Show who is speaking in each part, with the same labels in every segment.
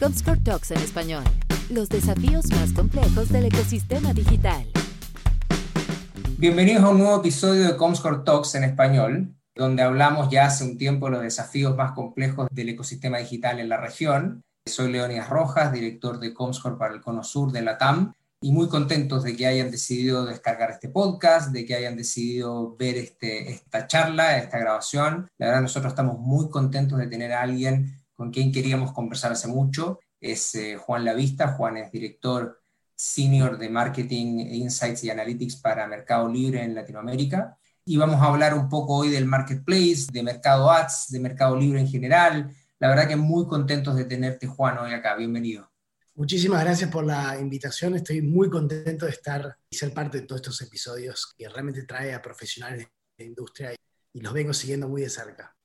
Speaker 1: Comscore Talks en español. Los desafíos más complejos del ecosistema digital.
Speaker 2: Bienvenidos a un nuevo episodio de Comscore Talks en español, donde hablamos ya hace un tiempo de los desafíos más complejos del ecosistema digital en la región. Soy Leonidas Rojas, director de Comscore para el Cono Sur de la TAM, y muy contentos de que hayan decidido descargar este podcast, de que hayan decidido ver este, esta charla, esta grabación. La verdad, nosotros estamos muy contentos de tener a alguien con quien queríamos conversar hace mucho. Es eh, Juan Lavista. Juan es director senior de Marketing, Insights y Analytics para Mercado Libre en Latinoamérica. Y vamos a hablar un poco hoy del marketplace, de Mercado Ads, de Mercado Libre en general. La verdad que muy contentos de tenerte, Juan, hoy acá. Bienvenido.
Speaker 3: Muchísimas gracias por la invitación. Estoy muy contento de estar y ser parte de todos estos episodios que realmente trae a profesionales de la industria y los vengo siguiendo muy de cerca.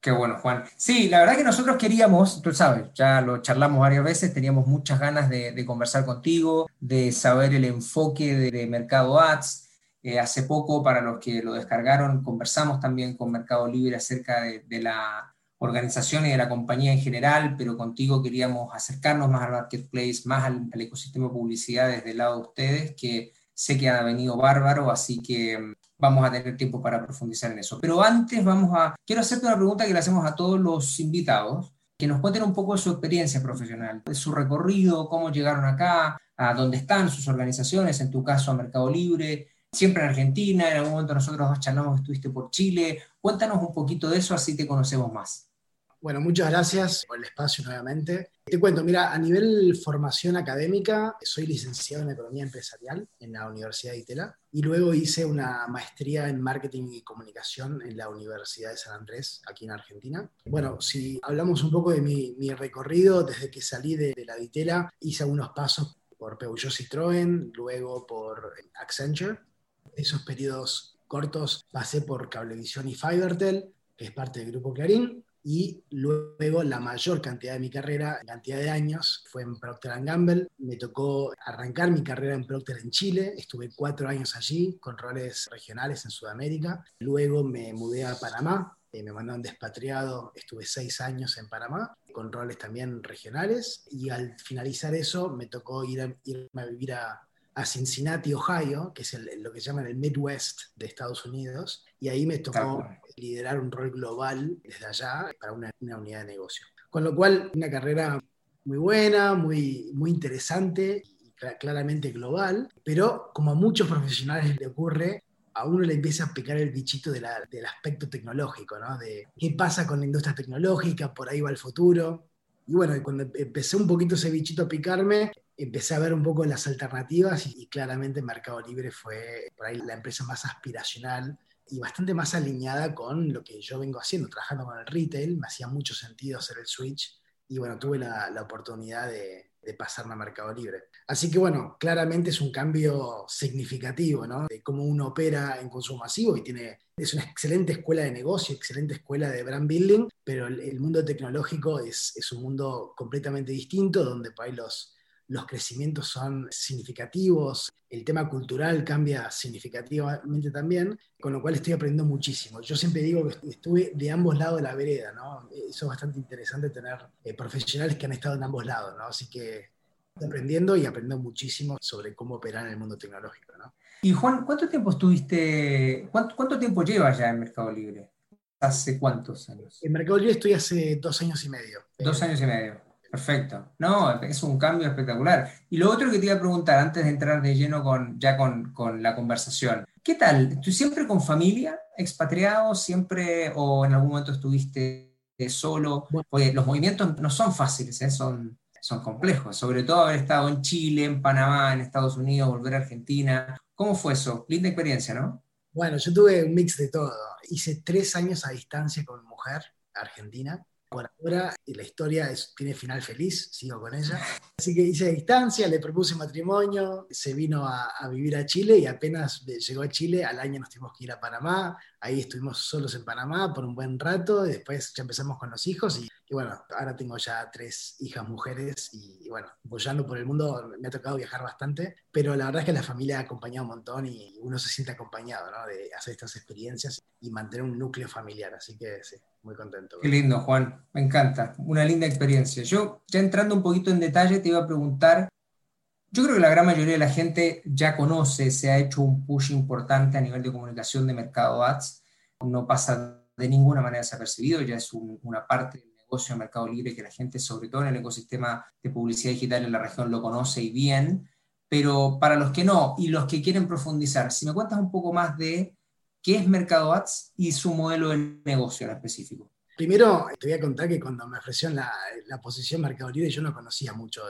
Speaker 2: Qué bueno, Juan. Sí, la verdad que nosotros queríamos, tú sabes, ya lo charlamos varias veces, teníamos muchas ganas de, conversar contigo, de saber el enfoque de, Mercado Ads. Eh, hace poco, para los que lo descargaron, conversamos también con Mercado Libre acerca de, la organización y de la compañía en general, pero contigo queríamos acercarnos más al marketplace, más al, al ecosistema de publicidad desde el lado de ustedes, que sé que ha venido bárbaro, así que mm, vamos a tener tiempo para profundizar en eso. Pero antes vamos a, quiero hacerte una pregunta que le hacemos a todos los invitados, que nos cuenten un poco de su experiencia profesional, de su recorrido, cómo llegaron acá, a dónde están sus organizaciones, en tu caso a Mercado Libre, siempre en Argentina, en algún momento nosotros dos charlamos que estuviste por Chile. Cuéntanos un poquito de eso, así te conocemos más.
Speaker 3: Bueno, muchas gracias por el espacio nuevamente. Te cuento, mira, a nivel formación académica, soy licenciado en Economía Empresarial en la Universidad de Itela y luego hice una maestría en Marketing y Comunicación en la Universidad de San Andrés, aquí en Argentina. Bueno, si hablamos un poco de mi, recorrido, desde que salí de, la Itela, hice algunos pasos por Peugeot Citroën, luego por Accenture. Esos periodos cortos pasé por Cablevisión y Fibertel, que es parte del Grupo Clarín, y luego la mayor cantidad de mi carrera, cantidad de años, fue en Procter Gamble. Me tocó arrancar mi carrera en Procter en Chile, estuve cuatro años allí con roles regionales en Sudamérica. Luego me mudé a Panamá, eh, me mandaron despatriado, estuve seis años en Panamá, con roles también regionales, y al finalizar eso me tocó ir a, irme a vivir a, a Cincinnati, Ohio, que es lo que llaman el Midwest de Estados Unidos, y ahí me tocó liderar un rol global desde allá para una, unidad de negocio. Con lo cual, una carrera muy buena, muy, muy interesante y claramente global, pero como a muchos profesionales le ocurre, a uno le empieza a picar el bichito del aspecto tecnológico, ¿no? De qué pasa con la industria tecnológica, por ahí va el futuro. Y bueno, cuando empecé un poquito ese bichito a picarme, empecé a ver un poco las alternativas y, claramente Mercado Libre fue por ahí la empresa más aspiracional y bastante más alineada con lo que yo vengo haciendo, trabajando con el retail, me hacía mucho sentido hacer el switch y bueno, tuve la, la oportunidad de, de, pasarme a Mercado Libre. Así que bueno, claramente es un cambio significativo, ¿no? De cómo uno opera en consumo masivo y tiene, es una excelente escuela de negocio, excelente escuela de brand building, pero el, el mundo tecnológico es, es, un mundo completamente distinto donde por ahí los los crecimientos son significativos, el tema cultural cambia significativamente también, con lo cual estoy aprendiendo muchísimo. Yo siempre digo que estuve de ambos lados de la vereda, ¿no? Eso es bastante interesante tener eh, profesionales que han estado en ambos lados, ¿no? Así que estoy aprendiendo y aprendiendo muchísimo sobre cómo operar en el mundo tecnológico, ¿no?
Speaker 2: Y Juan, ¿cuánto tiempo estuviste, cuánto, cuánto tiempo llevas ya en Mercado Libre? ¿Hace cuántos años?
Speaker 3: En Mercado Libre estoy hace dos años y medio.
Speaker 2: Dos años y medio. Perfecto. No, es un cambio espectacular. Y lo otro que te iba a preguntar antes de entrar de lleno con, ya con, con la conversación, ¿qué tal? ¿Tú siempre con familia, expatriado, siempre o en algún momento estuviste solo? Porque los movimientos no son fáciles, ¿eh? son, son complejos, sobre todo haber estado en Chile, en Panamá, en Estados Unidos, volver a Argentina. ¿Cómo fue eso? Linda experiencia, ¿no?
Speaker 3: Bueno, yo tuve un mix de todo. Hice tres años a distancia con mujer argentina ahora la historia tiene final feliz, sigo con ella. Así que hice distancia, le propuse matrimonio, se vino a, vivir a Chile y apenas llegó a Chile, al año nos tuvimos que ir a Panamá, ahí estuvimos solos en Panamá por un buen rato, y después ya empezamos con los hijos y, bueno, ahora tengo ya tres hijas mujeres y, bueno, apoyando por el mundo me ha tocado viajar bastante, pero la verdad es que la familia ha acompañado un montón y uno se siente acompañado, ¿no? De hacer estas experiencias y mantener un núcleo familiar, así que sí, muy contento.
Speaker 2: Qué lindo, Juan, me encanta, una linda experiencia. Yo, ya entrando un poquito en detalle, te iba a preguntar yo creo que la gran mayoría de la gente ya conoce, se ha hecho un push importante a nivel de comunicación de mercado ads, no pasa de ninguna manera desapercibido, ya es una parte del negocio de Mercado Libre que la gente, sobre todo en el ecosistema de publicidad digital en la región, lo conoce y bien, pero para los que no y los que quieren profundizar, si me cuentas un poco más de qué es Mercado Ads y su modelo de negocio en específico.
Speaker 3: Primero, te voy a contar que cuando me ofrecieron la, la posición Mercado Libre, yo no conocía mucho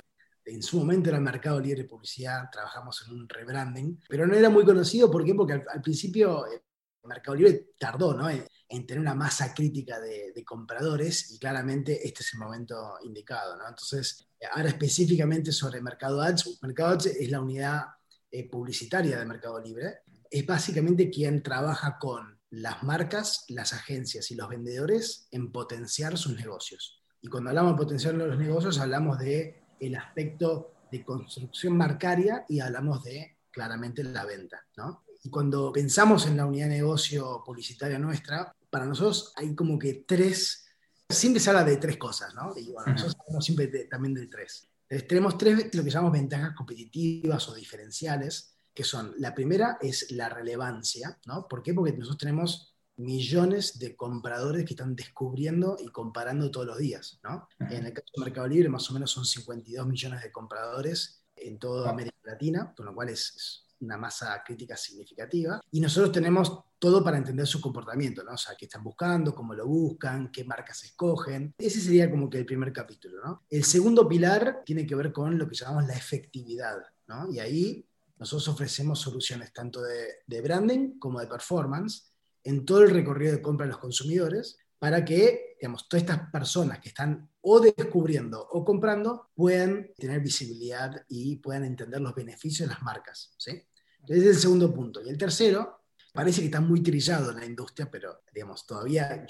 Speaker 3: en su momento era Mercado Libre Publicidad, trabajamos en un rebranding, pero no era muy conocido, ¿por qué? Porque al, principio eh, Mercado Libre tardó ¿no? en, tener una masa crítica de, compradores y claramente este es el momento indicado. ¿no? Entonces, ahora específicamente sobre Mercado Ads, Mercado Ads es la unidad eh, publicitaria de Mercado Libre, es básicamente quien trabaja con las marcas, las agencias y los vendedores en potenciar sus negocios. Y cuando hablamos de potenciar los negocios, hablamos de el aspecto de construcción marcaria y hablamos de claramente la venta, ¿no? Y cuando pensamos en la unidad de negocio publicitaria nuestra, para nosotros hay como que tres, siempre se habla de tres cosas, ¿no? Y bueno, nosotros hablamos siempre también de tres. Entonces, tenemos tres, lo que llamamos ventajas competitivas o diferenciales, que son, la primera es la relevancia, ¿no? ¿Por qué? Porque nosotros tenemos millones de compradores que están descubriendo y comparando todos los días. ¿no? En el caso de Mercado Libre, más o menos son 52 millones de compradores en toda América Latina, con lo cual es, una masa crítica significativa. Y nosotros tenemos todo para entender su comportamiento, ¿no? O sea, qué están buscando, cómo lo buscan, qué marcas escogen. Ese sería como que el primer capítulo, ¿no? El segundo pilar tiene que ver con lo que llamamos la efectividad, ¿no? Y ahí nosotros ofrecemos soluciones tanto de, de branding como de performance en todo el recorrido de compra de los consumidores para que, digamos, todas estas personas que están o descubriendo o comprando puedan tener visibilidad y puedan entender los beneficios de las marcas. ¿sí? Es el segundo punto. Y el tercero, parece que está muy trillado en la industria, pero, digamos, todavía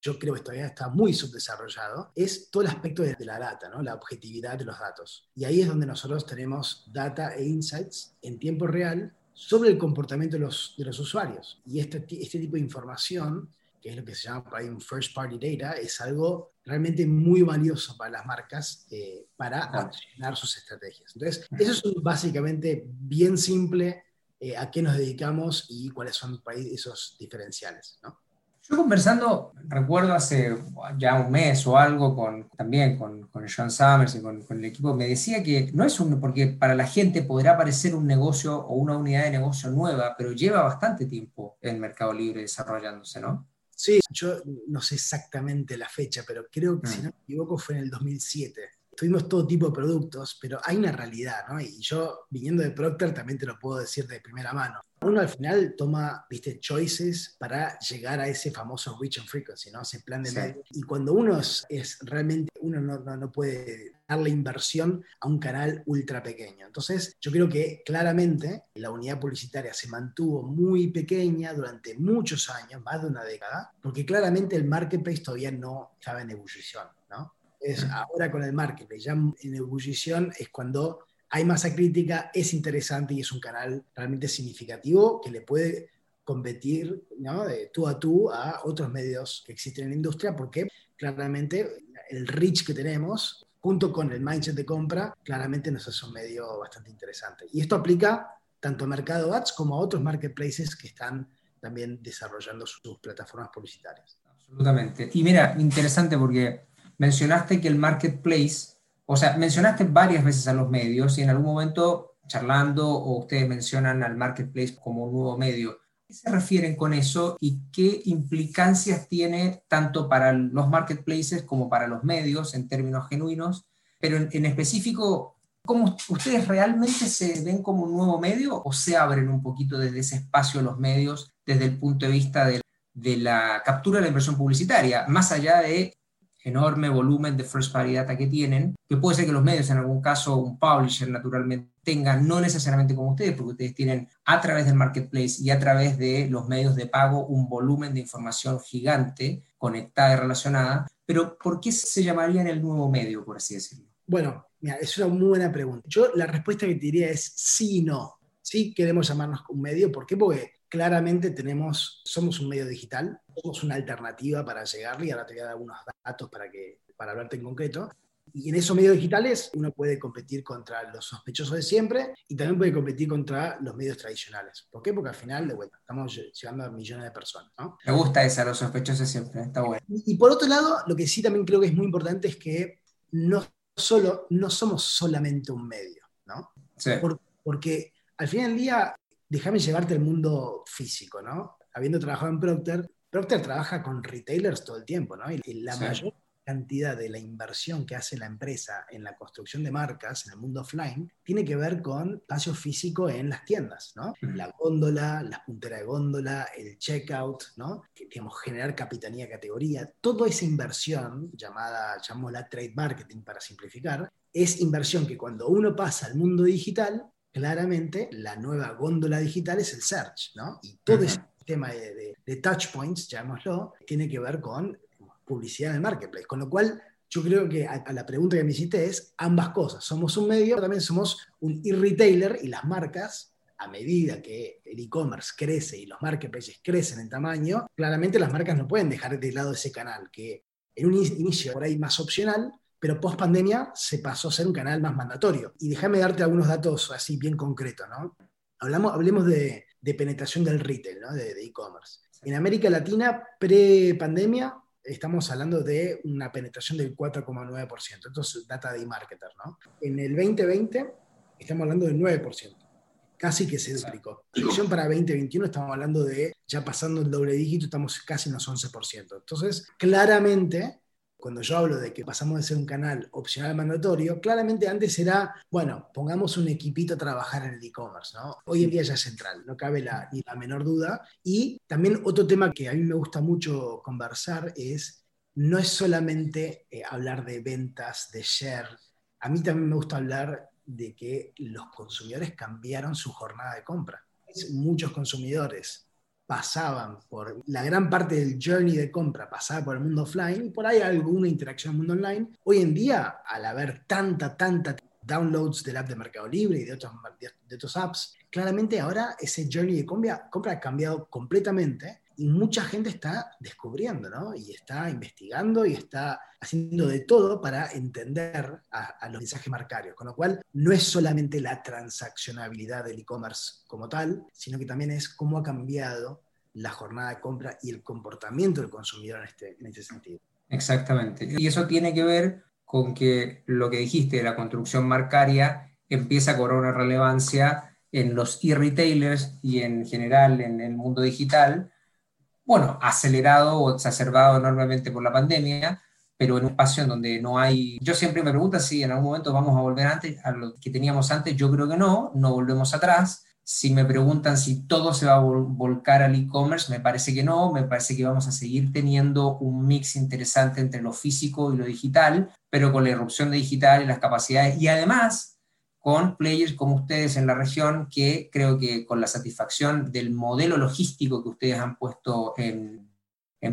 Speaker 3: yo creo que todavía está muy subdesarrollado, es todo el aspecto de, la data, ¿no? la objetividad de los datos. Y ahí es donde nosotros tenemos data e insights en tiempo real sobre el comportamiento de los, de los usuarios. Y este, este tipo de información, que es lo que se llama por ahí un first party data, es algo realmente muy valioso para las marcas eh, para accionar sus estrategias. Entonces, eso es básicamente bien simple eh, a qué nos dedicamos y cuáles son esos diferenciales. ¿no?
Speaker 2: Yo conversando, recuerdo hace ya un mes o algo con, también con, con John Summers y con, con, el equipo, me decía que no es un, porque para la gente podrá parecer un negocio o una unidad de negocio nueva, pero lleva bastante tiempo en Mercado Libre desarrollándose, ¿no?
Speaker 3: Sí, yo no sé exactamente la fecha, pero creo que si mm. no me equivoco fue en el 2007 tuvimos todo tipo de productos, pero hay una realidad, ¿no? Y yo, viniendo de Procter, también te lo puedo decir de primera mano. Uno al final toma, viste, choices para llegar a ese famoso reach and frequency, ¿no? Ese plan de medio. Y cuando uno es, realmente, uno no, no, puede darle inversión a un canal ultra pequeño. Entonces, yo creo que claramente la unidad publicitaria se mantuvo muy pequeña durante muchos años, más de una década, porque claramente el marketplace todavía no estaba en ebullición, ¿no? Es ahora con el marketing, ya en ebullición es cuando hay masa crítica, es interesante y es un canal realmente significativo que le puede competir ¿no? de tú a tú a otros medios que existen en la industria, porque claramente el reach que tenemos, junto con el mindset de compra, claramente nos hace un medio bastante interesante. Y esto aplica tanto a Mercado Ads como a otros marketplaces que están también desarrollando sus plataformas publicitarias.
Speaker 2: Absolutamente. Y mira, interesante porque mencionaste que el marketplace, o sea, mencionaste varias veces a los medios y en algún momento charlando o ustedes mencionan al marketplace como un nuevo medio. ¿Qué se refieren con eso y qué implicancias tiene tanto para los marketplaces como para los medios en términos genuinos? Pero en, específico, ¿cómo ustedes realmente se ven como un nuevo medio o se abren un poquito desde ese espacio los medios desde el punto de vista de, de la captura de la inversión publicitaria, más allá de enorme volumen de first party data que tienen, que puede ser que los medios, en algún caso un publisher naturalmente, tengan, no necesariamente como ustedes, porque ustedes tienen a través del marketplace y a través de los medios de pago un volumen de información gigante, conectada y relacionada, pero ¿por qué se llamaría en el nuevo medio, por así decirlo?
Speaker 3: Bueno, mira, es una muy buena pregunta. Yo la respuesta que te diría es sí y no. Sí queremos llamarnos un medio, ¿por qué? Porque claramente tenemos, somos un medio digital, somos una alternativa para llegarle, y ahora te voy a dar algunos datos para, que, para hablarte en concreto. Y en esos medios digitales uno puede competir contra los sospechosos de siempre y también puede competir contra los medios tradicionales. ¿Por qué? Porque al final, de vuelta, estamos llegando a millones de personas. ¿no?
Speaker 2: Me gusta esa, los sospechosos de siempre, está bueno.
Speaker 3: Y, y por otro lado, lo que sí también creo que es muy importante es que no, solo, no somos solamente un medio, ¿no?
Speaker 2: Sí.
Speaker 3: Por- porque al final del día, déjame llevarte al mundo físico, ¿no? Habiendo trabajado en Procter, Procter trabaja con retailers todo el tiempo, ¿no? Y y la
Speaker 2: Sí.
Speaker 3: mayor cantidad de la inversión que hace la empresa en la construcción de marcas en el mundo offline tiene que ver con espacio físico en las tiendas, ¿no? La góndola, la puntera de góndola, el checkout, ¿no? Que, digamos, generar capitanía categoría, toda esa inversión llamada, llamémosla trade marketing para simplificar, es inversión que cuando uno pasa al mundo digital, claramente la nueva góndola digital es el search, ¿no? Y todo ese sistema de, touch points, llamémoslo, tiene que ver con publicidad en el marketplace. Con lo cual, yo creo que a, la pregunta que me hiciste es ambas cosas. Somos un medio, pero también somos un e-retailer y las marcas, a medida que el e-commerce crece y los marketplaces crecen en tamaño, claramente las marcas no pueden dejar de lado ese canal, que en un in- inicio por ahí más opcional, pero post pandemia se pasó a ser un canal más mandatorio. Y déjame darte algunos datos así bien concretos, ¿no? Hablamos, hablemos de, de penetración del retail, ¿no? De e-commerce. En América Latina, pre-pandemia, estamos hablando de una penetración del 4,9%. Esto es data de eMarketer, ¿no? En el 2020 estamos hablando del 9%. Casi que se duplicó. Proyección para 2021 estamos hablando de ya pasando el doble dígito, estamos casi en los 11%. Entonces, claramente, cuando yo hablo de que pasamos de ser un canal opcional a mandatorio, claramente antes era, bueno, pongamos un equipito a trabajar en el e-commerce, ¿no? Hoy en día ya es central, no cabe la, ni la menor duda. Y también otro tema que a mí me gusta mucho conversar es, no es solamente eh, hablar de ventas, de share, a mí también me gusta hablar de que los consumidores cambiaron su jornada de compra. Muchos consumidores pasaban por la gran parte del journey de compra, pasaba por el mundo offline y por ahí alguna interacción en el mundo online. Hoy en día, al haber tanta, tanta downloads del app de Mercado Libre y de otros, apps, claramente ahora ese journey de compra ha cambiado completamente y mucha gente está descubriendo, ¿no? Y está investigando y está haciendo de todo para entender a, los mensajes marcarios. Con lo cual, no es solamente la transaccionabilidad del e-commerce como tal, sino que también es cómo ha cambiado la jornada de compra y el comportamiento del consumidor en este, este sentido.
Speaker 2: Exactamente. Y eso tiene que ver con que lo que dijiste la construcción marcaria empieza a cobrar una relevancia en los e-retailers y en general en el mundo digital, bueno, acelerado o exacerbado enormemente por la pandemia, pero en un espacio en donde no hay... Yo siempre me pregunto si en algún momento vamos a volver antes a lo que teníamos antes, yo creo que no, no volvemos atrás. Si me preguntan si todo se va a vol volcar al e-commerce, me parece que no, me parece que vamos a seguir teniendo un mix interesante entre lo físico y lo digital, pero con la irrupción de digital y las capacidades, y además con players como ustedes en la región, que creo que con la satisfacción del modelo logístico que ustedes han puesto en,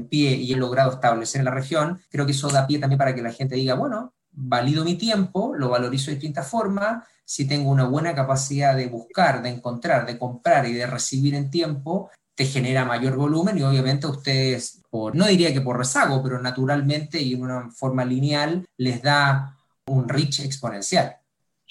Speaker 2: pie y han logrado establecer en la región, creo que eso da pie también para que la gente diga, bueno, valido mi tiempo, lo valorizo de distintas formas, si tengo una buena capacidad de buscar, de encontrar, de comprar y de recibir en tiempo, te genera mayor volumen y obviamente ustedes, no diría que por rezago, pero naturalmente y en una forma lineal, les da un reach exponencial.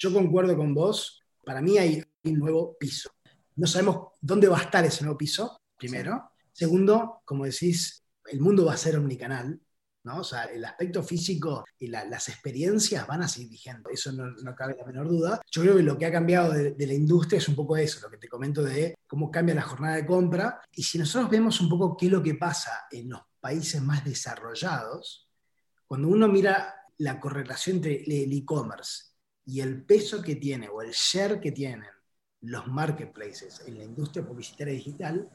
Speaker 3: Yo concuerdo con vos, para mí hay un nuevo piso. No sabemos dónde va a estar ese nuevo piso, primero. Segundo, como decís, el mundo va a ser omnicanal, ¿no? O sea, el aspecto físico y la, las experiencias van a seguir vigentes, eso no, no, cabe la menor duda. Yo creo que lo que ha cambiado de, de, la industria es un poco eso, lo que te comento de cómo cambia la jornada de compra. Y si nosotros vemos un poco qué es lo que pasa en los países más desarrollados, cuando uno mira la correlación entre el e-commerce y el peso que tiene o el share que tienen los marketplaces en la industria publicitaria digital,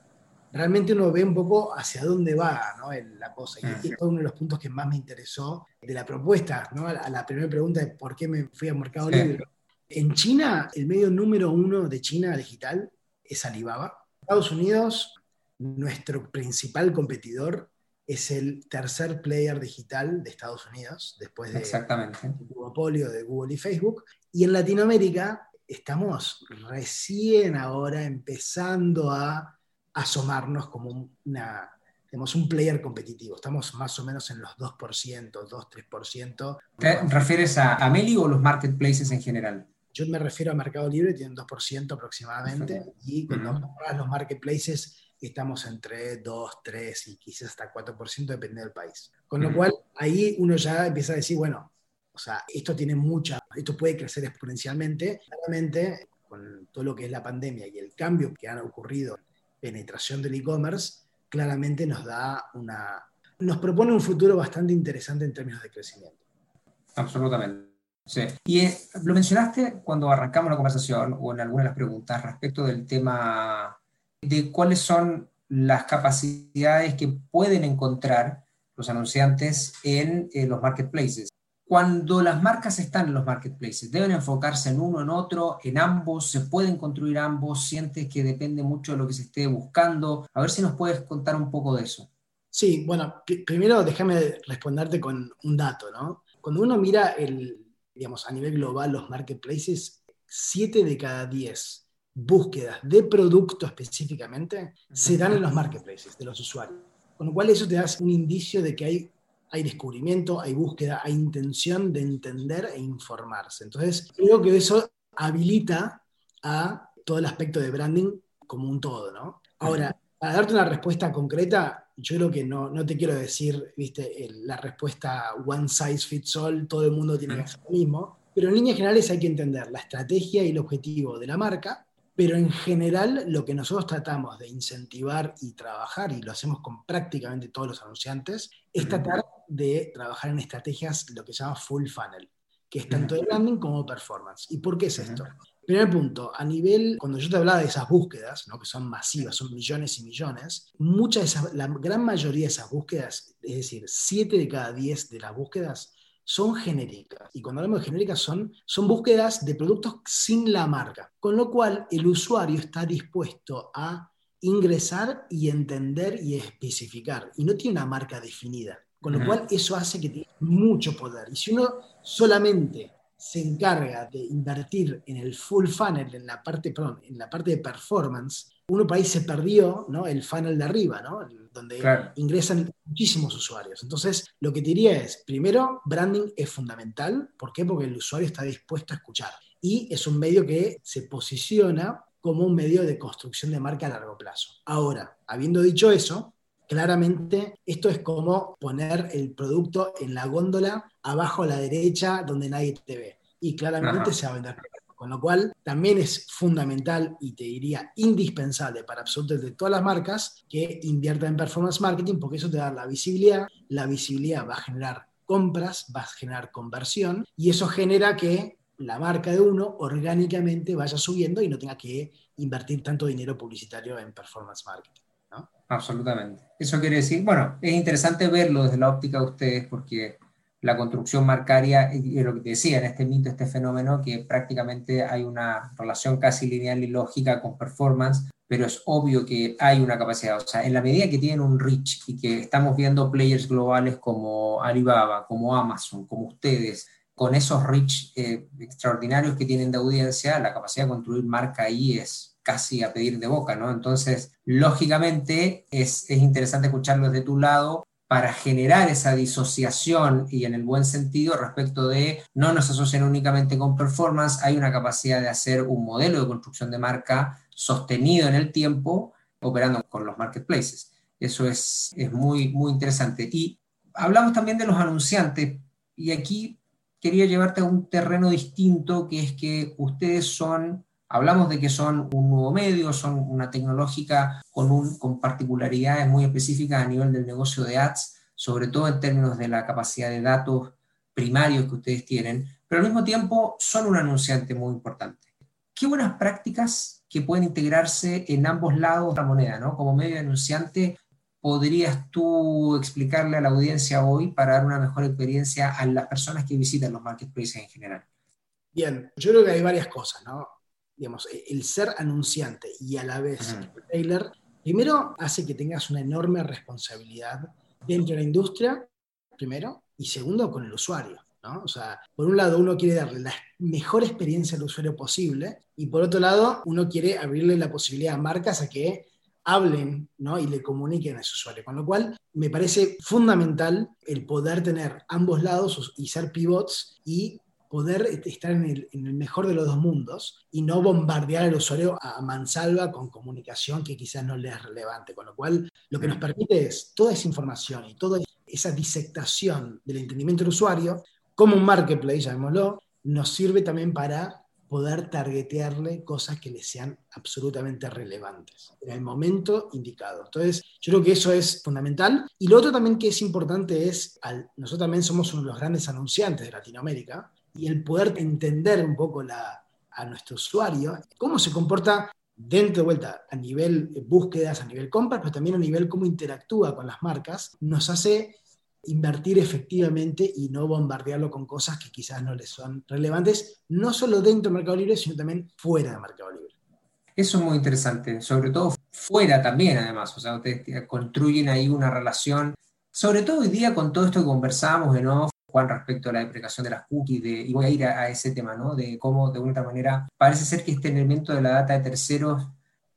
Speaker 3: realmente uno ve un poco hacia dónde va ¿no? la cosa. Y este es uno de los puntos que más me interesó de la propuesta, ¿no? a la primera pregunta de por qué me fui a Mercado Libre. En China, el medio número uno de China digital es Alibaba. Estados Unidos, nuestro principal competidor, es el tercer player digital de Estados Unidos, después de
Speaker 2: Exactamente.
Speaker 3: monopolio de Google y Facebook. Y en Latinoamérica estamos recién ahora empezando a asomarnos como una, tenemos un player competitivo. Estamos más o menos en los 2%, 2-3%.
Speaker 2: ¿Te refieres a, a Meli o los marketplaces en general?
Speaker 3: Yo me refiero a Mercado Libre, tienen 2% aproximadamente, y cuando uh los marketplaces estamos entre 2, 3 y quizás hasta 4%, depende del país. Con lo cual, ahí uno ya empieza a decir, bueno, o sea, esto tiene mucha, esto puede crecer exponencialmente. Claramente, con todo lo que es la pandemia y el cambio que han ocurrido penetración del e-commerce, claramente nos da una, nos propone un futuro bastante interesante en términos de crecimiento.
Speaker 2: Absolutamente. Sí. Y eh, lo mencionaste cuando arrancamos la conversación o en alguna de las preguntas respecto del tema de cuáles son las capacidades que pueden encontrar los anunciantes en, en los marketplaces. Cuando las marcas están en los marketplaces, deben enfocarse en uno, en otro, en ambos, se pueden construir ambos, sientes que depende mucho de lo que se esté buscando. A ver si nos puedes contar un poco de eso.
Speaker 3: Sí, bueno, primero déjame responderte con un dato, ¿no? Cuando uno mira el, digamos, a nivel global los marketplaces, 7 de cada 10 búsquedas de producto específicamente se dan en los marketplaces de los usuarios. Con lo cual eso te da un indicio de que hay hay descubrimiento, hay búsqueda, hay intención de entender e informarse. Entonces, creo que eso habilita a todo el aspecto de branding como un todo, ¿no? Ahora, para darte una respuesta concreta, yo creo que no, no te quiero decir, viste, la respuesta one size fits all, todo el mundo tiene que hacer lo mismo, pero en líneas generales hay que entender la estrategia y el objetivo de la marca, pero en general lo que nosotros tratamos de incentivar y trabajar, y lo hacemos con prácticamente todos los anunciantes, es tratar de trabajar en estrategias, lo que se llama full funnel, que es tanto de branding como performance. ¿Y por qué es esto? Primer punto, a nivel, cuando yo te hablaba de esas búsquedas, ¿no? que son masivas, son millones y millones, muchas de esas, la gran mayoría de esas búsquedas, es decir, 7 de cada 10 de las búsquedas, son genéricas. Y cuando hablamos de genéricas son, son búsquedas de productos sin la marca. Con lo cual el usuario está dispuesto a ingresar y entender y especificar. Y no tiene una marca definida. Con lo cual eso hace que tenga mucho poder. Y si uno solamente se encarga de invertir en el full funnel, en la parte, perdón, en la parte de performance, uno por ahí se perdió ¿no? el funnel de arriba, ¿no? donde ingresan muchísimos usuarios. Entonces, lo que te diría es, primero, branding es fundamental. ¿Por qué? Porque el usuario está dispuesto a escuchar. Y es un medio que se posiciona como un medio de construcción de marca a largo plazo. Ahora, habiendo dicho eso, claramente esto es como poner el producto en la góndola abajo a la derecha donde nadie te ve. Y claramente se va a vender con lo cual, también es fundamental y te diría indispensable para absolutamente todas las marcas que inviertan en performance marketing porque eso te da la visibilidad. La visibilidad va a generar compras, va a generar conversión y eso genera que la marca de uno orgánicamente vaya subiendo y no tenga que invertir tanto dinero publicitario en performance marketing.
Speaker 2: Absolutamente. Eso quiere decir, bueno, es interesante verlo desde la óptica de ustedes porque la construcción marcaria, y lo que decía, en este mito, este fenómeno, que prácticamente hay una relación casi lineal y lógica con performance, pero es obvio que hay una capacidad, o sea, en la medida que tienen un reach y que estamos viendo players globales como Alibaba, como Amazon, como ustedes, con esos reach eh, extraordinarios que tienen de audiencia, la capacidad de construir marca ahí es casi a pedir de boca, ¿no? Entonces, lógicamente, es, es interesante escucharlo de tu lado para generar esa disociación y en el buen sentido respecto de no nos asocian únicamente con performance, hay una capacidad de hacer un modelo de construcción de marca sostenido en el tiempo operando con los marketplaces. Eso es, es muy, muy interesante. Y hablamos también de los anunciantes y aquí quería llevarte a un terreno distinto, que es que ustedes son Hablamos de que son un nuevo medio, son una tecnológica con, un, con particularidades muy específicas a nivel del negocio de ads, sobre todo en términos de la capacidad de datos primarios que ustedes tienen, pero al mismo tiempo son un anunciante muy importante. ¿Qué buenas prácticas que pueden integrarse en ambos lados de la moneda, ¿no? Como medio denunciante, ¿podrías tú explicarle a la audiencia hoy para dar una mejor experiencia a las personas que visitan los marketplaces en general?
Speaker 3: Bien, yo creo que hay varias cosas, ¿no? Digamos, el ser anunciante y a la vez retailer, primero hace que tengas una enorme responsabilidad dentro de la industria, primero, y segundo, con el usuario. O sea, por un lado uno quiere darle la mejor experiencia al usuario posible y por otro lado uno quiere abrirle la posibilidad a marcas a que hablen ¿no? y le comuniquen a su usuario. Con lo cual, me parece fundamental el poder tener ambos lados y ser pivots y poder estar en el, en el, mejor de los dos mundos y no bombardear al usuario a mansalva con comunicación que quizás no le es relevante. Con lo cual, lo que nos permite es toda esa información y toda esa disectación del entendimiento del usuario como un marketplace, llamémoslo, nos sirve también para poder targetearle cosas que le sean absolutamente relevantes en el momento indicado. Entonces, yo creo que eso es fundamental. Y lo otro también que es importante es, nosotros también somos uno de los grandes anunciantes de Latinoamérica, y el poder entender un poco a nuestro usuario, cómo se comporta dentro de vuelta a nivel búsquedas, a nivel compras, pero también a nivel cómo interactúa con las marcas, nos hace invertir efectivamente y no bombardearlo con cosas que quizás no les son relevantes, no solo dentro del Mercado Libre, sino también fuera del Mercado Libre.
Speaker 2: Eso es muy interesante, sobre todo fuera también, además. O sea, ustedes construyen ahí una relación, sobre todo hoy día con todo esto que conversábamos de nuevo, Juan, respecto a la deprecación de las cookies, y voy a ir a, ese tema, ¿no? De cómo, de alguna manera, parece ser que este elemento de la data de terceros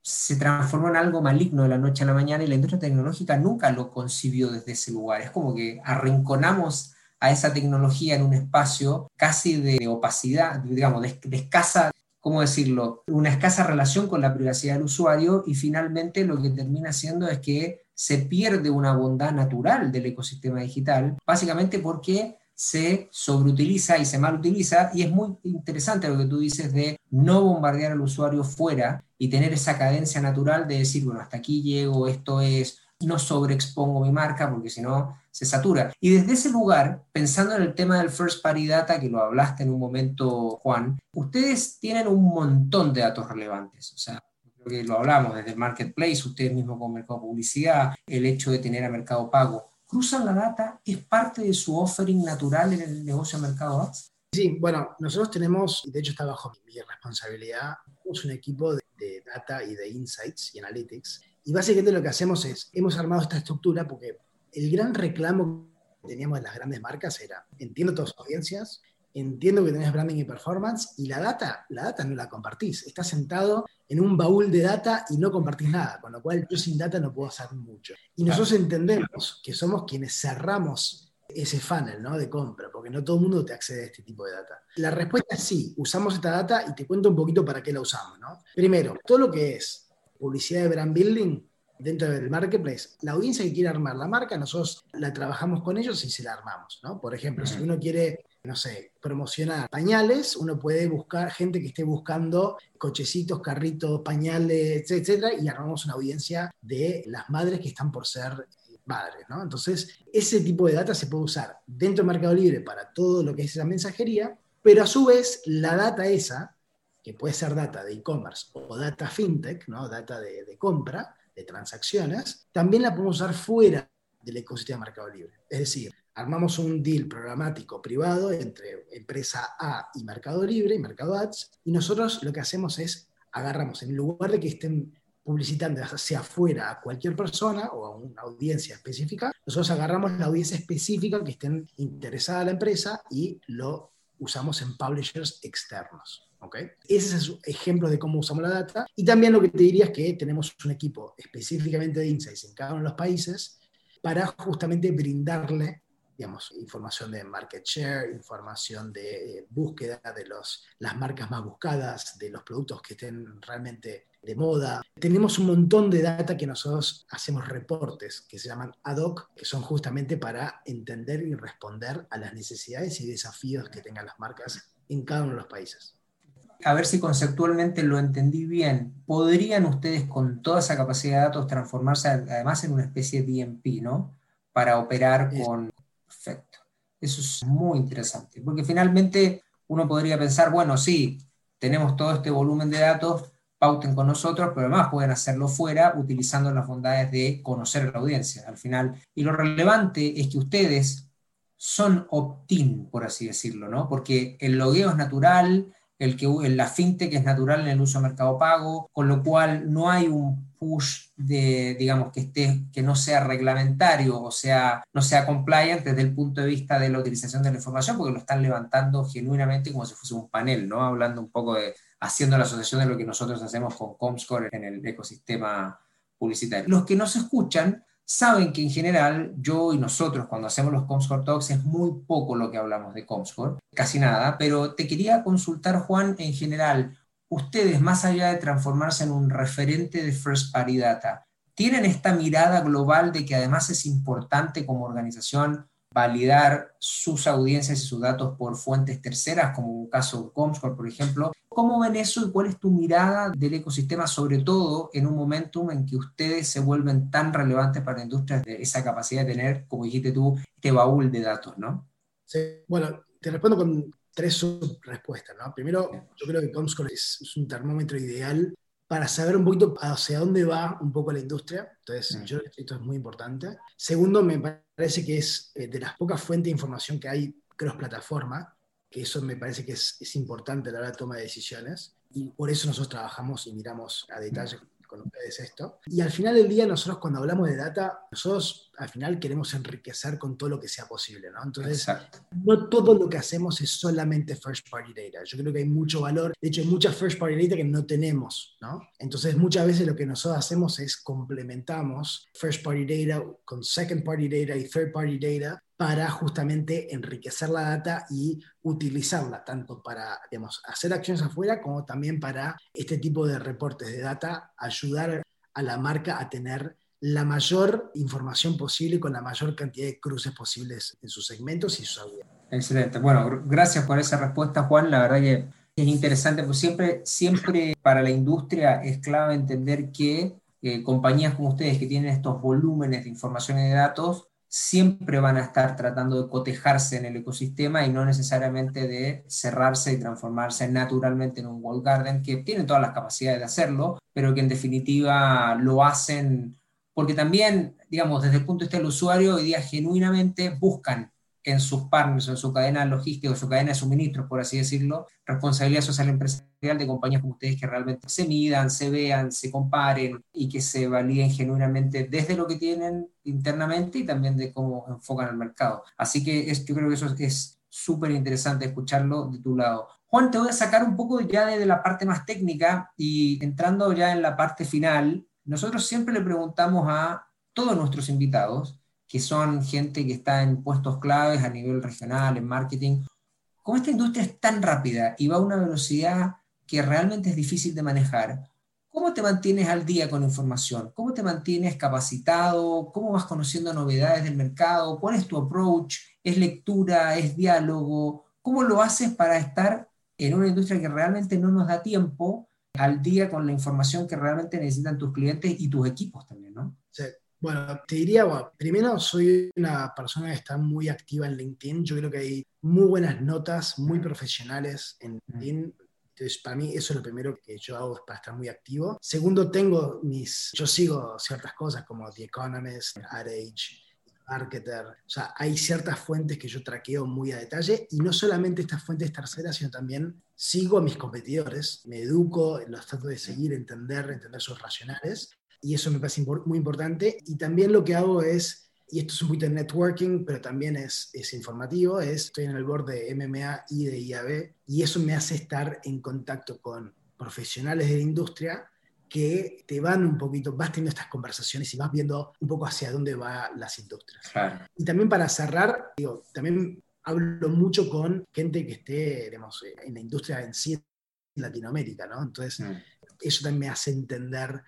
Speaker 2: se transformó en algo maligno de la noche a la mañana y la industria tecnológica nunca lo concibió desde ese lugar. Es como que arrinconamos a esa tecnología en un espacio casi de opacidad, digamos, de, escasa, ¿cómo decirlo?, una escasa relación con la privacidad del usuario y finalmente lo que termina siendo es que se pierde una bondad natural del ecosistema digital, básicamente porque se sobreutiliza y se malutiliza, y es muy interesante lo que tú dices de no bombardear al usuario fuera y tener esa cadencia natural de decir, bueno, hasta aquí llego, esto es, no sobreexpongo mi marca porque si no se satura. Y desde ese lugar, pensando en el tema del first party data, que lo hablaste en un momento, Juan, ustedes tienen un montón de datos relevantes, o sea, creo que lo hablamos desde el marketplace, ustedes mismos con Mercado Publicidad, el hecho de tener a Mercado Pago cruzan la data, es parte de su offering natural en el negocio de mercado ads?
Speaker 3: Sí, bueno, nosotros tenemos, de hecho está bajo mi responsabilidad, tenemos un equipo de, de, data y de insights y analytics. Y básicamente lo que hacemos es, hemos armado esta estructura porque el gran reclamo que teníamos de las grandes marcas era, entiendo todas sus audiencias, entiendo que tenés branding y performance, y la data, la data no la compartís. Estás sentado en un baúl de data y no compartís nada, con lo cual yo sin data no puedo hacer mucho. Y nosotros entendemos que somos quienes cerramos ese funnel ¿no? de compra, porque no todo el mundo te accede a este tipo de data. La respuesta es sí, usamos esta data y te cuento un poquito para qué la usamos. ¿no? Primero, todo lo que es publicidad de brand building dentro del marketplace, la audiencia que quiere armar la marca, nosotros la trabajamos con ellos y se la armamos. ¿no? Por ejemplo, si uno quiere no sé, promocionar pañales, uno puede buscar gente que esté buscando cochecitos, carritos, pañales, etcétera, y armamos una audiencia de las madres que están por ser madres, ¿no? Entonces, ese tipo de data se puede usar dentro del Mercado Libre para todo lo que es esa mensajería, pero a su vez, la data esa, que puede ser data de e-commerce o data fintech, ¿no? Data de, de compra, de transacciones, también la podemos usar fuera del ecosistema Mercado Libre. Es decir, armamos un deal programático privado entre empresa A y Mercado Libre y Mercado Ads, y nosotros lo que hacemos es agarramos, en lugar de que estén publicitando hacia afuera a cualquier persona o a una audiencia específica, nosotros agarramos la audiencia específica que estén interesada a la empresa y lo usamos en publishers externos. ¿okay? Ese es un ejemplo de cómo usamos la data. Y también lo que te diría es que tenemos un equipo específicamente de insights en cada uno de los países para justamente brindarle digamos, información de market share, información de eh, búsqueda de los, las marcas más buscadas, de los productos que estén realmente de moda. Tenemos un montón de data que nosotros hacemos reportes que se llaman ad hoc, que son justamente para entender y responder a las necesidades y desafíos que tengan las marcas en cada uno de los países.
Speaker 2: A ver si conceptualmente lo entendí bien. ¿Podrían ustedes con toda esa capacidad de datos transformarse además en una especie de DMP, ¿no? Para operar con. Eso es muy interesante, porque finalmente uno podría pensar, bueno, sí, tenemos todo este volumen de datos, pauten con nosotros, pero además pueden hacerlo fuera utilizando las bondades de conocer a la audiencia al final. Y lo relevante es que ustedes son opt-in, por así decirlo, ¿no? Porque el logueo es natural, el que la fintech es natural en el uso de mercado pago, con lo cual no hay un push de, digamos, que esté, que no sea reglamentario, o sea, no sea compliant desde el punto de vista de la utilización de la información, porque lo están levantando genuinamente como si fuese un panel, ¿no? Hablando un poco de, haciendo la asociación de lo que nosotros hacemos con Comscore en el ecosistema publicitario. Los que nos escuchan saben que en general yo y nosotros cuando hacemos los Comscore Talks es muy poco lo que hablamos de Comscore, casi nada, pero te quería consultar Juan en general, ustedes más allá de transformarse en un referente de First Party Data, ¿tienen esta mirada global de que además es importante como organización validar sus audiencias y sus datos por fuentes terceras, como un caso de Comscore, por ejemplo. ¿Cómo ven eso y cuál es tu mirada del ecosistema, sobre todo en un momentum en que ustedes se vuelven tan relevantes para la industria de esa capacidad de tener, como dijiste tú, este baúl de datos, ¿no?
Speaker 3: Sí, bueno, te respondo con tres respuestas. Primero, yo creo que Comscore es un termómetro ideal para saber un poquito hacia dónde va un poco la industria. Entonces, yo creo que esto es muy importante. Segundo, me parece que es eh, de las pocas fuentes de información que hay cross plataforma, que eso me parece que es, es importante a la hora de toma de decisiones. Y por eso nosotros trabajamos y miramos a detalle con ustedes esto. Y al final del día, nosotros cuando hablamos de data, nosotros al final queremos enriquecer con todo lo que sea posible, ¿no? Entonces, no todo lo que hacemos es solamente first party data. Yo creo que hay mucho valor. De hecho, hay mucha first party data que no tenemos, ¿no? Entonces, muchas veces lo que nosotros hacemos es complementamos first party data con second party data y third party data para justamente enriquecer la data y utilizarla tanto para digamos, hacer acciones afuera como también para este tipo de reportes de data, ayudar a la marca a tener la mayor información posible con la mayor cantidad de cruces posibles en sus segmentos y sus audiencias.
Speaker 2: Excelente. Bueno, gracias por esa respuesta, Juan. La verdad que es interesante, pues siempre, siempre para la industria es clave entender que eh, compañías como ustedes que tienen estos volúmenes de información y de datos siempre van a estar tratando de cotejarse en el ecosistema y no necesariamente de cerrarse y transformarse naturalmente en un wall garden, que tienen todas las capacidades de hacerlo, pero que en definitiva lo hacen porque también, digamos, desde el punto de vista del usuario, hoy día genuinamente buscan en sus partners, en su cadena logística, en su cadena de suministros, por así decirlo, responsabilidad social empresarial de compañías como ustedes que realmente se midan, se vean, se comparen y que se validen genuinamente desde lo que tienen internamente y también de cómo enfocan el mercado. Así que es, yo creo que eso es súper interesante escucharlo de tu lado. Juan, te voy a sacar un poco ya de la parte más técnica y entrando ya en la parte final, nosotros siempre le preguntamos a todos nuestros invitados que son gente que está en puestos claves a nivel regional, en marketing. Como esta industria es tan rápida y va a una velocidad que realmente es difícil de manejar, ¿cómo te mantienes al día con información? ¿Cómo te mantienes capacitado? ¿Cómo vas conociendo novedades del mercado? ¿Cuál es tu approach? ¿Es lectura? ¿Es diálogo? ¿Cómo lo haces para estar en una industria que realmente no nos da tiempo al día con la información que realmente necesitan tus clientes y tus equipos también, ¿no?
Speaker 3: Sí. Bueno, te diría, bueno, primero soy una persona que está muy activa en LinkedIn. Yo creo que hay muy buenas notas, muy profesionales en LinkedIn. Entonces, para mí eso es lo primero que yo hago para estar muy activo. Segundo, tengo mis, yo sigo ciertas cosas como The Economist, Ad Age, Marketer. O sea, hay ciertas fuentes que yo traqueo muy a detalle y no solamente estas fuentes terceras, sino también sigo a mis competidores, me educo, los trato de seguir, entender, entender sus racionales y eso me parece muy importante. Y también lo que hago es, y esto es un poquito de networking, pero también es, es informativo, es, estoy en el board de MMA y de IAB, y eso me hace estar en contacto con profesionales de la industria que te van un poquito, vas teniendo estas conversaciones y vas viendo un poco hacia dónde van las industrias. Y también para cerrar, digo, también hablo mucho con gente que esté, digamos, en la industria en sí en Latinoamérica, ¿no? Entonces, mm. eso también me hace entender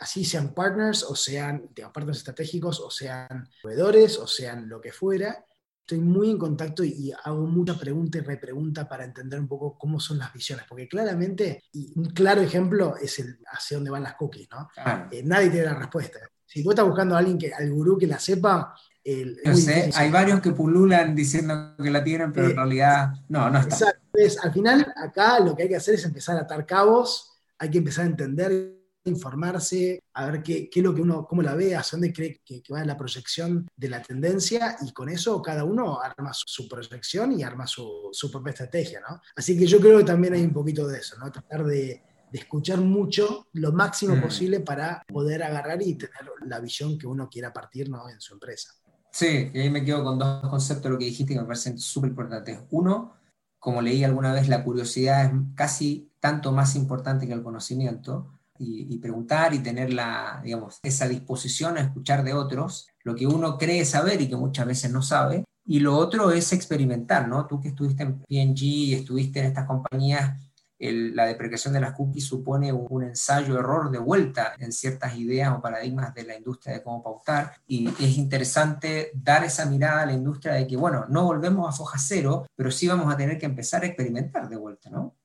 Speaker 3: así sean partners o sean partners estratégicos o sean proveedores o sean lo que fuera. Estoy muy en contacto y, hago mucha pregunta y repregunta para entender un poco cómo son las visiones, porque claramente, y un claro ejemplo es el hacia dónde van las cookies, ¿no? Eh, nadie tiene la respuesta. Si tú estás buscando a alguien que, al gurú que la sepa,
Speaker 2: el, sé, hay varios que pululan diciendo que la tienen, pero en eh, realidad no, no está.
Speaker 3: Entonces, al final, acá lo que hay que hacer es empezar a atar cabos hay que empezar a entender informarse, a ver qué, qué, es lo que uno, cómo la ve, hacia dónde cree que, va la proyección de la tendencia y con eso cada uno arma su, proyección y arma su, su, propia estrategia, ¿no? Así que yo creo que también hay un poquito de eso, ¿no? Tratar de, de escuchar mucho, lo máximo mm. posible para poder agarrar y tener la visión que uno quiera partir ¿no? en su empresa.
Speaker 2: Sí, y ahí me quedo con dos conceptos de lo que dijiste que me parecen súper importantes. Uno, como leí alguna vez, la curiosidad es casi tanto más importante que el conocimiento y, preguntar y tener la, digamos, esa disposición a escuchar de otros lo que uno cree saber y que muchas veces no sabe. Y lo otro es experimentar, ¿no? Tú que estuviste en P&G y estuviste en estas compañías, la deprecación de las cookies supone un, ensayo-error de vuelta en ciertas ideas o paradigmas de la industria de cómo pautar. Y es interesante dar esa mirada a la industria de que, bueno, no volvemos a foja cero, pero sí vamos a tener que empezar a experimentar de vuelta, ¿no?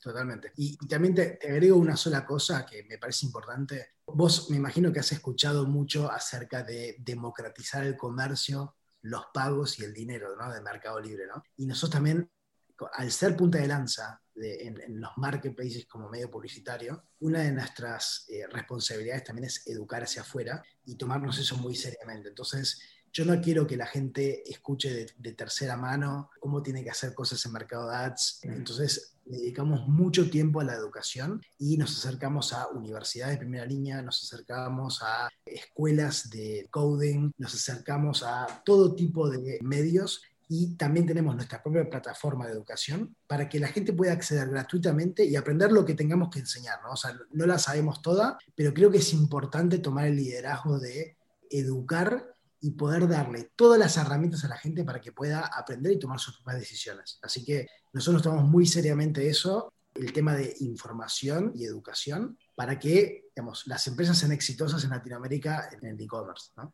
Speaker 3: Totalmente. Y, también te, agrego una sola cosa que me parece importante. Vos me imagino que has escuchado mucho acerca de democratizar el comercio, los pagos y el dinero ¿no? de Mercado Libre. ¿no? Y nosotros también, al ser punta de lanza en, los marketplaces como medio publicitario, una de nuestras eh, responsabilidades también es educar hacia afuera y tomarnos eso muy seriamente. Entonces, yo no quiero que la gente escuche de, tercera mano cómo tiene que hacer cosas en mercado de ads. Entonces, dedicamos mucho tiempo a la educación y nos acercamos a universidades de primera línea, nos acercamos a escuelas de coding, nos acercamos a todo tipo de medios y también tenemos nuestra propia plataforma de educación para que la gente pueda acceder gratuitamente y aprender lo que tengamos que enseñar. ¿no? O sea, no la sabemos toda, pero creo que es importante tomar el liderazgo de educar y poder darle todas las herramientas a la gente para que pueda aprender y tomar sus propias decisiones. Así que nosotros tomamos muy seriamente eso, el tema de información y educación, para que digamos, las empresas sean exitosas en Latinoamérica en el e-commerce. ¿no?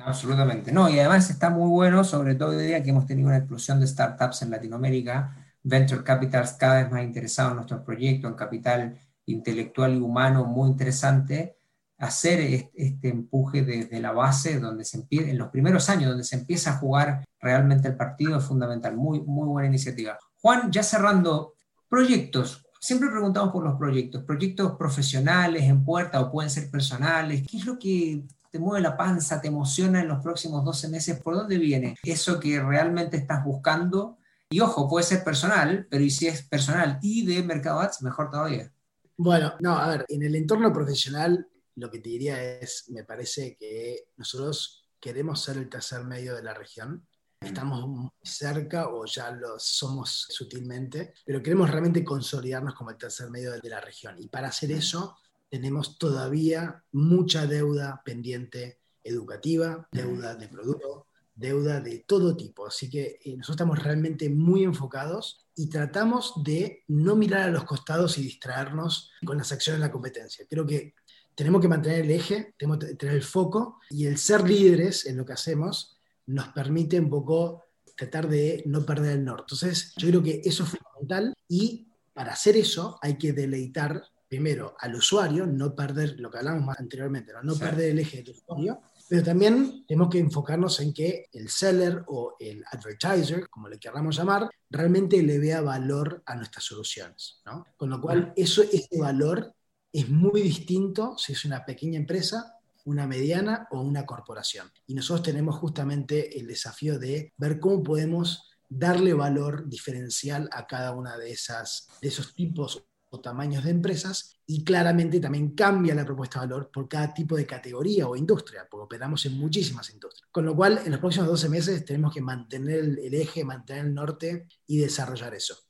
Speaker 2: Absolutamente. No, y además está muy bueno, sobre todo hoy día que hemos tenido una explosión de startups en Latinoamérica, venture capitals cada vez más interesados en nuestros proyectos, en capital intelectual y humano muy interesante hacer este, empuje desde la base, donde se empieza, en los primeros años, donde se empieza a jugar realmente el partido, es fundamental. Muy, muy buena iniciativa. Juan, ya cerrando, proyectos. Siempre preguntamos por los proyectos, proyectos profesionales en puerta o pueden ser personales. ¿Qué es lo que te mueve la panza, te emociona en los próximos 12 meses? ¿Por dónde viene eso que realmente estás buscando? Y ojo, puede ser personal, pero si es personal y de Mercado Ads, mejor todavía.
Speaker 3: Bueno, no, a ver, en el entorno profesional lo que te diría es, me parece que nosotros queremos ser el tercer medio de la región. Estamos cerca o ya lo somos sutilmente, pero queremos realmente consolidarnos como el tercer medio de la región. Y para hacer eso tenemos todavía mucha deuda pendiente educativa, deuda de producto, deuda de todo tipo. Así que eh, nosotros estamos realmente muy enfocados y tratamos de no mirar a los costados y distraernos con las acciones de la competencia. Creo que tenemos que mantener el eje, tenemos que tener el foco y el ser líderes en lo que hacemos nos permite un poco tratar de no perder el norte. Entonces, yo creo que eso es fundamental y para hacer eso hay que deleitar primero al usuario, no perder lo que hablamos más anteriormente, no, perder el eje del usuario, pero también tenemos que enfocarnos en que el seller o el advertiser, como le queramos llamar, realmente le vea valor a nuestras soluciones. ¿no? Con lo cual, eso, ese valor es muy distinto si es una pequeña empresa, una mediana o una corporación. Y nosotros tenemos justamente el desafío de ver cómo podemos darle valor diferencial a cada una de, esas, de esos tipos o tamaños de empresas y claramente también cambia la propuesta de valor por cada tipo de categoría o industria, porque operamos en muchísimas industrias. Con lo cual, en los próximos 12 meses tenemos que mantener el eje, mantener el norte y desarrollar eso.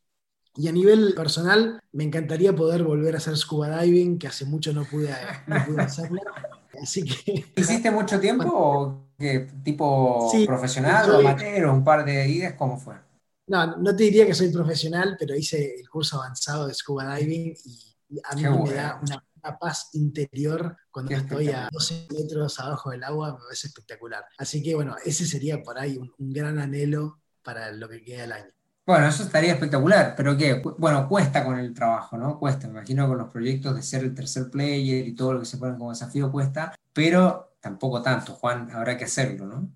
Speaker 3: Y a nivel personal, me encantaría poder volver a hacer scuba diving, que hace mucho no pude, hacerlo. Así que...
Speaker 2: ¿Hiciste mucho tiempo o qué, tipo profesional o amateur o un par de días? ¿Cómo fue?
Speaker 3: No, no te diría que soy profesional, pero hice el curso avanzado de scuba diving y a mí me da una, paz interior cuando estoy a 12 metros abajo del agua, me parece espectacular. Así que bueno, ese sería por ahí un, un gran anhelo para lo que queda del año.
Speaker 2: Bueno, eso estaría espectacular, pero que, bueno, cuesta con el trabajo, ¿no? Cuesta, me imagino con los proyectos de ser el tercer player y todo lo que se pone como desafío cuesta, pero tampoco tanto, Juan, habrá que hacerlo, ¿no?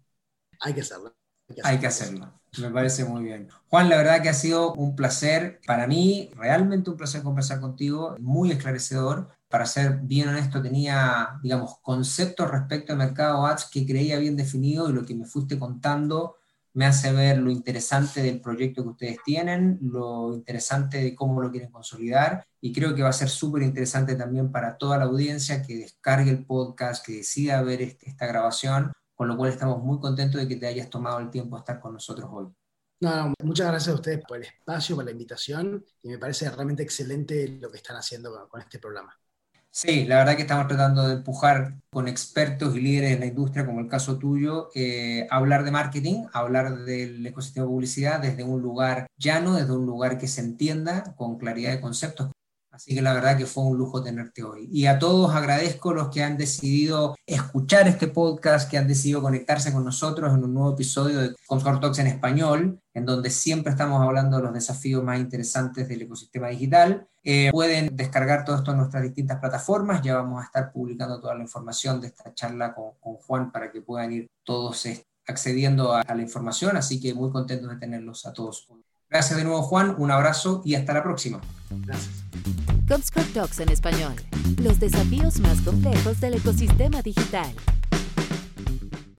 Speaker 3: Hay que hacerlo.
Speaker 2: Hay que hacerlo. Me parece muy bien. Juan, la verdad que ha sido un placer para mí, realmente un placer conversar contigo, muy esclarecedor. Para ser bien honesto, tenía, digamos, conceptos respecto al mercado ads que creía bien definido y lo que me fuiste contando me hace ver lo interesante del proyecto que ustedes tienen, lo interesante de cómo lo quieren consolidar y creo que va a ser súper interesante también para toda la audiencia que descargue el podcast, que decida ver este, esta grabación, con lo cual estamos muy contentos de que te hayas tomado el tiempo de estar con nosotros hoy.
Speaker 3: No, muchas gracias a ustedes por el espacio, por la invitación y me parece realmente excelente lo que están haciendo con este programa.
Speaker 2: Sí, la verdad que estamos tratando de empujar con expertos y líderes de la industria, como el caso tuyo, eh, hablar de marketing, hablar del ecosistema de publicidad desde un lugar llano, desde un lugar que se entienda, con claridad de conceptos, Así que la verdad que fue un lujo tenerte hoy. Y a todos agradezco los que han decidido escuchar este podcast, que han decidido conectarse con nosotros en un nuevo episodio de Comscore Talks en español, en donde siempre estamos hablando de los desafíos más interesantes del ecosistema digital. Eh, pueden descargar todo esto en nuestras distintas plataformas. Ya vamos a estar publicando toda la información de esta charla con, Juan para que puedan ir todos accediendo a, a la información. Así que muy contentos de tenerlos a todos. Gracias de nuevo Juan, un abrazo y hasta la próxima.
Speaker 3: Gracias.
Speaker 1: Comscore Talks en español. Los desafíos más complejos del ecosistema digital.